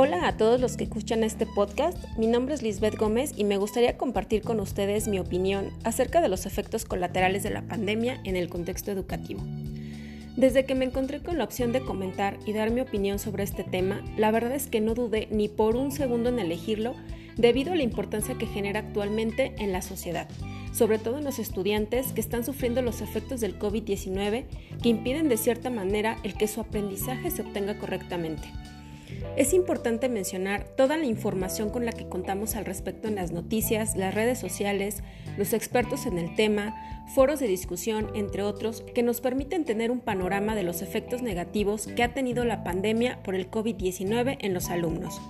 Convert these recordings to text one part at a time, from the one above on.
Hola a todos los que escuchan este podcast, mi nombre es Lisbeth Gómez y me gustaría compartir con ustedes mi opinión acerca de los efectos colaterales de la pandemia en el contexto educativo. Desde que me encontré con la opción de comentar y dar mi opinión sobre este tema, la verdad es que no dudé ni por un segundo en elegirlo debido a la importancia que genera actualmente en la sociedad, sobre todo en los estudiantes que están sufriendo los efectos del COVID-19 que impiden de cierta manera el que su aprendizaje se obtenga correctamente. Es importante mencionar toda la información con la que contamos al respecto en las noticias, las redes sociales, los expertos en el tema, foros de discusión, entre otros, que nos permiten tener un panorama de los efectos negativos que ha tenido la pandemia por el COVID-19 en los alumnos.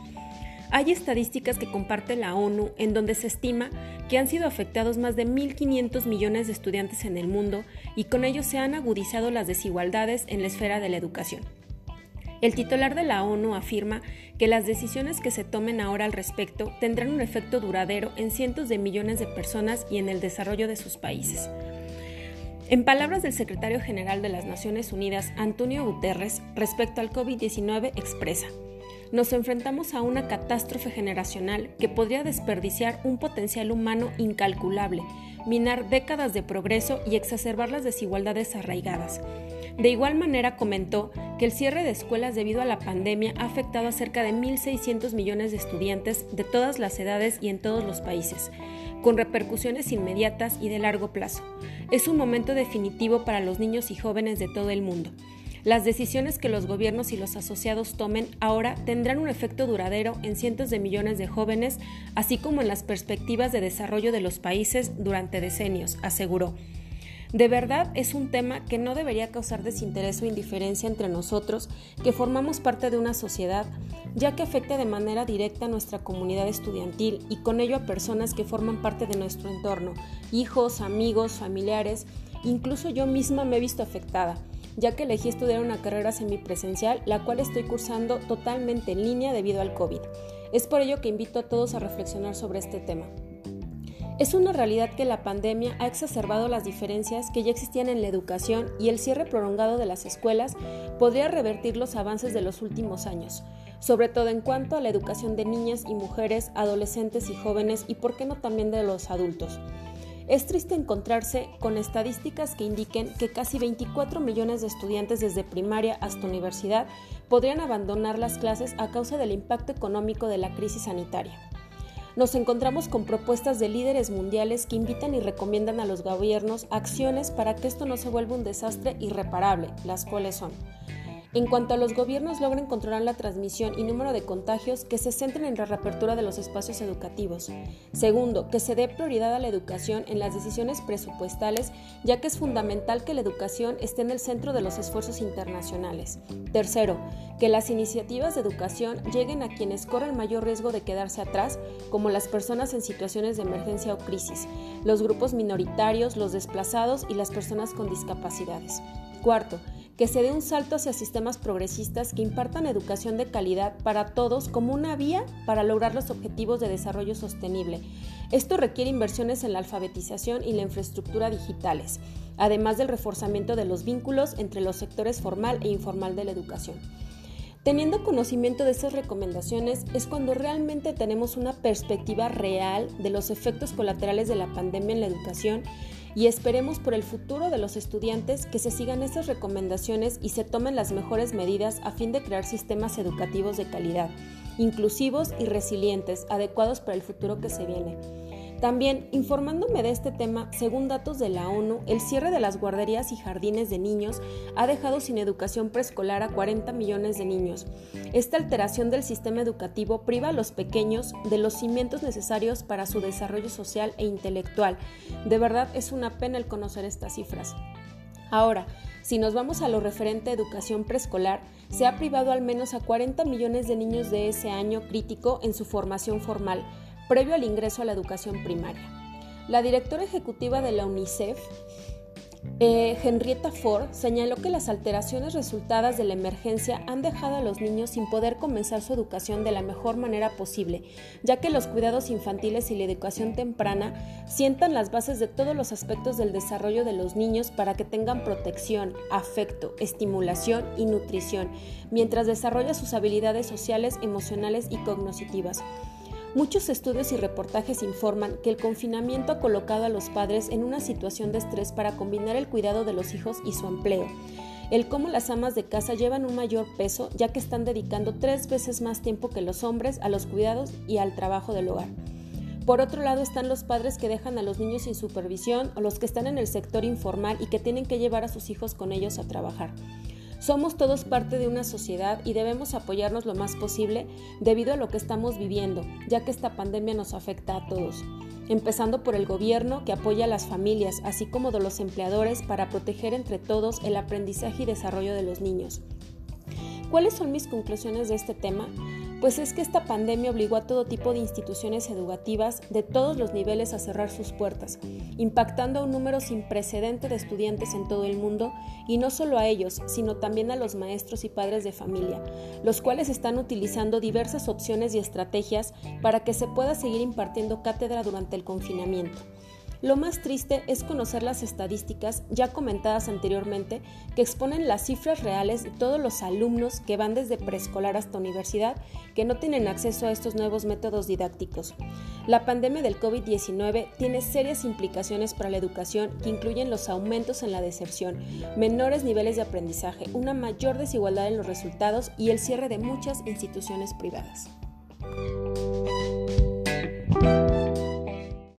Hay estadísticas que comparte la ONU en donde se estima que han sido afectados más de 1.500 millones de estudiantes en el mundo y con ello se han agudizado las desigualdades en la esfera de la educación. El titular de la ONU afirma que las decisiones que se tomen ahora al respecto tendrán un efecto duradero en cientos de millones de personas y en el desarrollo de sus países. En palabras del secretario general de las Naciones Unidas, Antonio Guterres, respecto al COVID-19 expresa, nos enfrentamos a una catástrofe generacional que podría desperdiciar un potencial humano incalculable, minar décadas de progreso y exacerbar las desigualdades arraigadas. De igual manera comentó que el cierre de escuelas debido a la pandemia ha afectado a cerca de 1.600 millones de estudiantes de todas las edades y en todos los países, con repercusiones inmediatas y de largo plazo. Es un momento definitivo para los niños y jóvenes de todo el mundo. Las decisiones que los gobiernos y los asociados tomen ahora tendrán un efecto duradero en cientos de millones de jóvenes, así como en las perspectivas de desarrollo de los países durante decenios, aseguró. De verdad es un tema que no debería causar desinterés o indiferencia entre nosotros, que formamos parte de una sociedad, ya que afecta de manera directa a nuestra comunidad estudiantil y con ello a personas que forman parte de nuestro entorno, hijos, amigos, familiares, incluso yo misma me he visto afectada ya que elegí estudiar una carrera semipresencial, la cual estoy cursando totalmente en línea debido al COVID. Es por ello que invito a todos a reflexionar sobre este tema. Es una realidad que la pandemia ha exacerbado las diferencias que ya existían en la educación y el cierre prolongado de las escuelas podría revertir los avances de los últimos años, sobre todo en cuanto a la educación de niñas y mujeres, adolescentes y jóvenes y por qué no también de los adultos. Es triste encontrarse con estadísticas que indiquen que casi 24 millones de estudiantes desde primaria hasta universidad podrían abandonar las clases a causa del impacto económico de la crisis sanitaria nos encontramos con propuestas de líderes mundiales que invitan y recomiendan a los gobiernos acciones para que esto no se vuelva un desastre irreparable, las cuales son en cuanto a los gobiernos logren controlar la transmisión y número de contagios, que se centren en la reapertura de los espacios educativos. Segundo, que se dé prioridad a la educación en las decisiones presupuestales, ya que es fundamental que la educación esté en el centro de los esfuerzos internacionales. Tercero, que las iniciativas de educación lleguen a quienes corren mayor riesgo de quedarse atrás, como las personas en situaciones de emergencia o crisis, los grupos minoritarios, los desplazados y las personas con discapacidades. Cuarto, que se dé un salto hacia sistemas progresistas que impartan educación de calidad para todos como una vía para lograr los objetivos de desarrollo sostenible. Esto requiere inversiones en la alfabetización y la infraestructura digitales, además del reforzamiento de los vínculos entre los sectores formal e informal de la educación. Teniendo conocimiento de esas recomendaciones es cuando realmente tenemos una perspectiva real de los efectos colaterales de la pandemia en la educación y esperemos por el futuro de los estudiantes que se sigan esas recomendaciones y se tomen las mejores medidas a fin de crear sistemas educativos de calidad, inclusivos y resilientes, adecuados para el futuro que se viene. También, informándome de este tema, según datos de la ONU, el cierre de las guarderías y jardines de niños ha dejado sin educación preescolar a 40 millones de niños. Esta alteración del sistema educativo priva a los pequeños de los cimientos necesarios para su desarrollo social e intelectual. De verdad es una pena el conocer estas cifras. Ahora, si nos vamos a lo referente a educación preescolar, se ha privado al menos a 40 millones de niños de ese año crítico en su formación formal, previo al ingreso a la educación primaria. La directora ejecutiva de la UNICEF Eh, Henrietta Ford señaló que las alteraciones resultadas de la emergencia han dejado a los niños sin poder comenzar su educación de la mejor manera posible, ya que los cuidados infantiles y la educación temprana sientan las bases de todos los aspectos del desarrollo de los niños para que tengan protección, afecto, estimulación y nutrición, mientras desarrolla sus habilidades sociales, emocionales y cognitivas. Muchos estudios y reportajes informan que el confinamiento ha colocado a los padres en una situación de estrés para combinar el cuidado de los hijos y su empleo. El cómo las amas de casa llevan un mayor peso ya que están dedicando tres veces más tiempo que los hombres a los cuidados y al trabajo del hogar. Por otro lado están los padres que dejan a los niños sin supervisión o los que están en el sector informal y que tienen que llevar a sus hijos con ellos a trabajar. Somos todos parte de una sociedad y debemos apoyarnos lo más posible debido a lo que estamos viviendo, ya que esta pandemia nos afecta a todos, empezando por el gobierno que apoya a las familias, así como de los empleadores para proteger entre todos el aprendizaje y desarrollo de los niños. ¿Cuáles son mis conclusiones de este tema? Pues es que esta pandemia obligó a todo tipo de instituciones educativas de todos los niveles a cerrar sus puertas, impactando a un número sin precedente de estudiantes en todo el mundo y no solo a ellos, sino también a los maestros y padres de familia, los cuales están utilizando diversas opciones y estrategias para que se pueda seguir impartiendo cátedra durante el confinamiento. Lo más triste es conocer las estadísticas ya comentadas anteriormente que exponen las cifras reales de todos los alumnos que van desde preescolar hasta universidad que no tienen acceso a estos nuevos métodos didácticos. La pandemia del COVID-19 tiene serias implicaciones para la educación que incluyen los aumentos en la deserción, menores niveles de aprendizaje, una mayor desigualdad en los resultados y el cierre de muchas instituciones privadas.